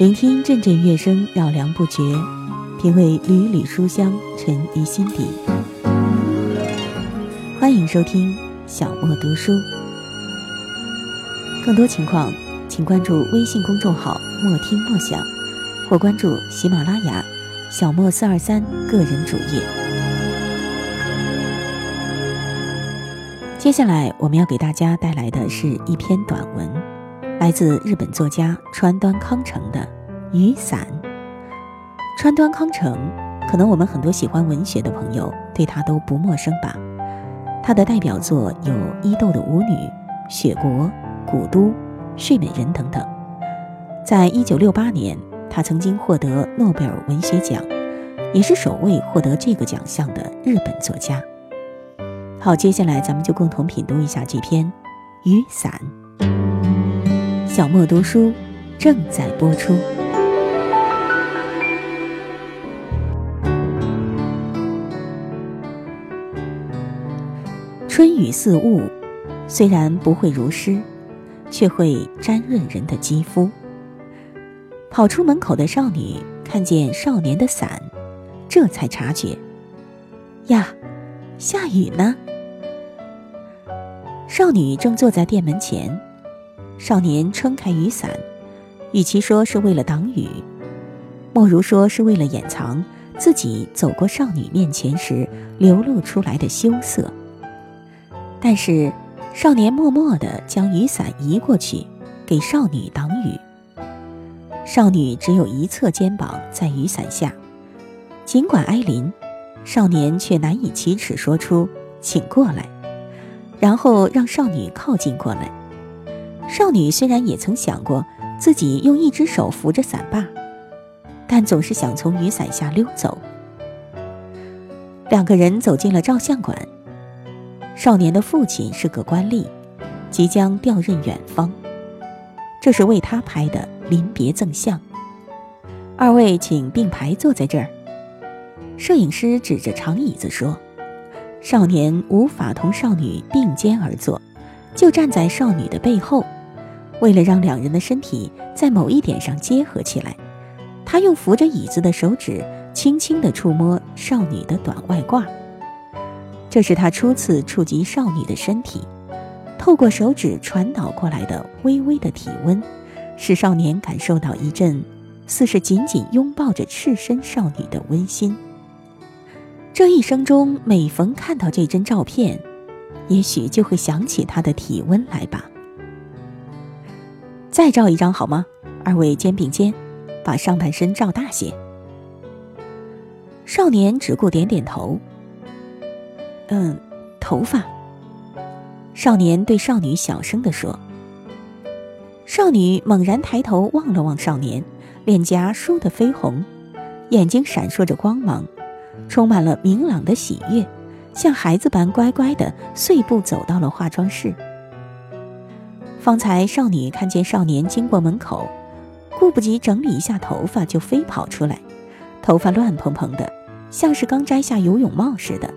聆听阵阵乐声，绕梁不绝；品味缕缕书香，沉于心底。欢迎收听小莫读书。更多情况，请关注微信公众号“莫听莫想”，或关注喜马拉雅“小莫四二三”个人主页。接下来，我们要给大家带来的是一篇短文。来自日本作家川端康成的《雨伞》。川端康成，可能我们很多喜欢文学的朋友对他都不陌生吧？他的代表作有《伊豆的舞女》《雪国》《古都》《睡美人》等等。在一九六八年，他曾经获得诺贝尔文学奖，也是首位获得这个奖项的日本作家。好，接下来咱们就共同品读一下这篇《雨伞》。小莫读书正在播出。春雨似雾，虽然不会如诗，却会沾润人的肌肤。跑出门口的少女看见少年的伞，这才察觉，呀，下雨呢。少女正坐在店门前。少年撑开雨伞，与其说是为了挡雨，莫如说是为了掩藏自己走过少女面前时流露出来的羞涩。但是，少年默默地将雨伞移过去，给少女挡雨。少女只有一侧肩膀在雨伞下，尽管挨淋，少年却难以启齿说出“请过来”，然后让少女靠近过来。少女虽然也曾想过自己用一只手扶着伞把，但总是想从雨伞下溜走。两个人走进了照相馆。少年的父亲是个官吏，即将调任远方，这是为他拍的临别赠相。二位请并排坐在这儿。摄影师指着长椅子说：“少年无法同少女并肩而坐，就站在少女的背后。”为了让两人的身体在某一点上结合起来，他用扶着椅子的手指轻轻地触摸少女的短外褂。这是他初次触及少女的身体，透过手指传导过来的微微的体温，使少年感受到一阵似是紧紧拥抱着赤身少女的温馨。这一生中每逢看到这张照片，也许就会想起他的体温来吧。再照一张好吗？二位肩并肩，把上半身照大些。少年只顾点点头。嗯，头发。少年对少女小声地说。少女猛然抬头望了望少年，脸颊倏地绯红，眼睛闪烁着光芒，充满了明朗的喜悦，像孩子般乖乖地碎步走到了化妆室。方才少女看见少年经过门口，顾不及整理一下头发，就飞跑出来，头发乱蓬蓬的，像是刚摘下游泳帽似的。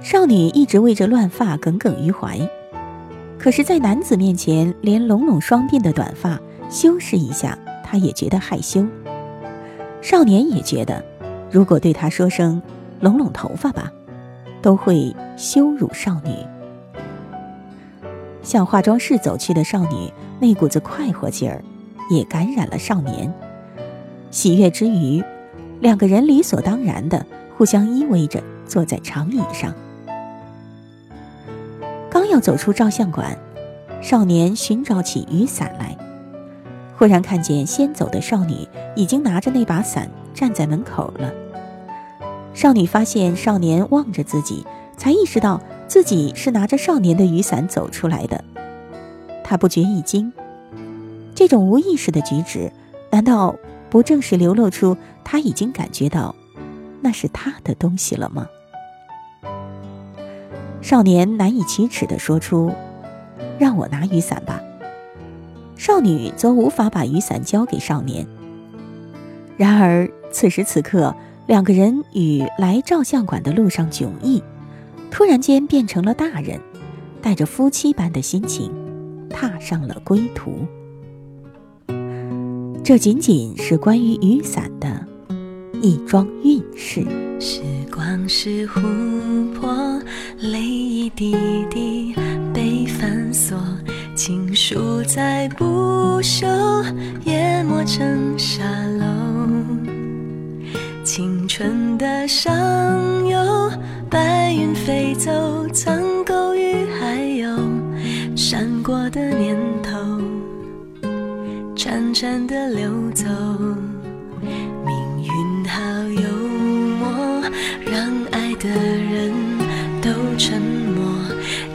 少女一直为这乱发耿耿于怀，可是，在男子面前，连拢拢双鬓的短发修饰一下，她也觉得害羞。少年也觉得，如果对她说声“拢拢头发吧”，都会羞辱少女。向化妆室走去的少女，那股子快活劲儿，也感染了少年。喜悦之余，两个人理所当然的互相依偎着坐在长椅上。刚要走出照相馆，少年寻找起雨伞来，忽然看见先走的少女已经拿着那把伞站在门口了。少女发现少年望着自己，才意识到。自己是拿着少年的雨伞走出来的，他不觉一惊。这种无意识的举止，难道不正是流露出他已经感觉到那是他的东西了吗？少年难以启齿地说出：“让我拿雨伞吧。”少女则无法把雨伞交给少年。然而此时此刻，两个人与来照相馆的路上迥异。突然间变成了大人，带着夫妻般的心情，踏上了归途。这仅仅是关于雨伞的一桩运势。时光是琥珀，泪一滴滴被反锁，情书在不朽，淹没成沙漏。青春的伤，白云飞走，苍狗与还有闪过的念头，潺潺的流走。命运好幽默，让爱的人都沉默，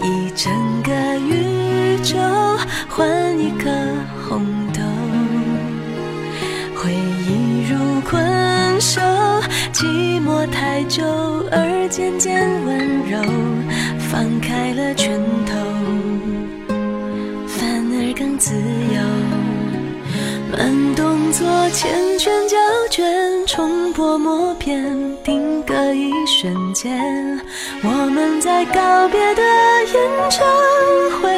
一整个宇宙换一颗红豆，回忆如困兽，寂寞太久而渐渐温柔，放开了拳头，反而更自由。慢动作，缱绻胶卷，冲破默片，定格一瞬间。我们在告别的演唱会，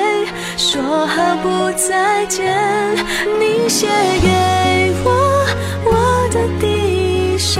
说好不再见。你写给我我的第一首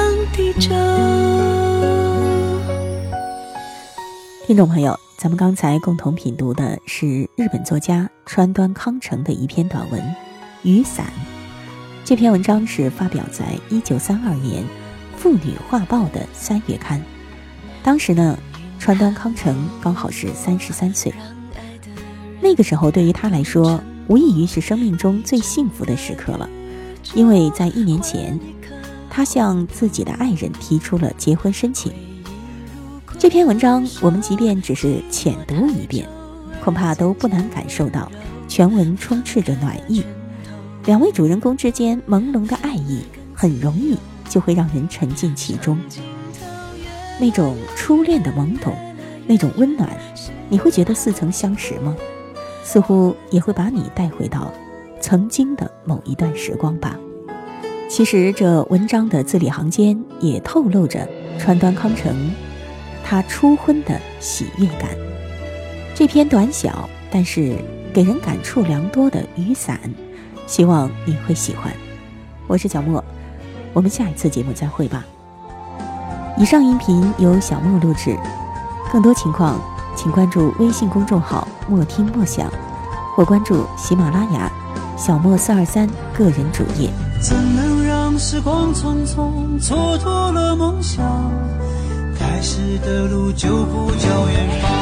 听众朋友，咱们刚才共同品读的是日本作家川端康成的一篇短文《雨伞》。这篇文章是发表在一九三二年《妇女画报》的三月刊。当时呢，川端康成刚好是三十三岁。那个时候对于他来说，无异于是生命中最幸福的时刻了，因为在一年前，他向自己的爱人提出了结婚申请。这篇文章，我们即便只是浅读一遍，恐怕都不难感受到全文充斥着暖意。两位主人公之间朦胧的爱意，很容易就会让人沉浸其中。那种初恋的懵懂，那种温暖，你会觉得似曾相识吗？似乎也会把你带回到曾经的某一段时光吧。其实，这文章的字里行间也透露着川端康成他初婚的喜悦感。这篇短小但是给人感触良多的雨伞，希望你会喜欢。我是小莫，我们下一次节目再会吧。以上音频由小莫录制，更多情况请关注微信公众号“莫听莫想”，或关注喜马拉雅“小莫四二三”个人主页。怎能让时光匆匆蹉跎了梦想？开始的路就不叫远方。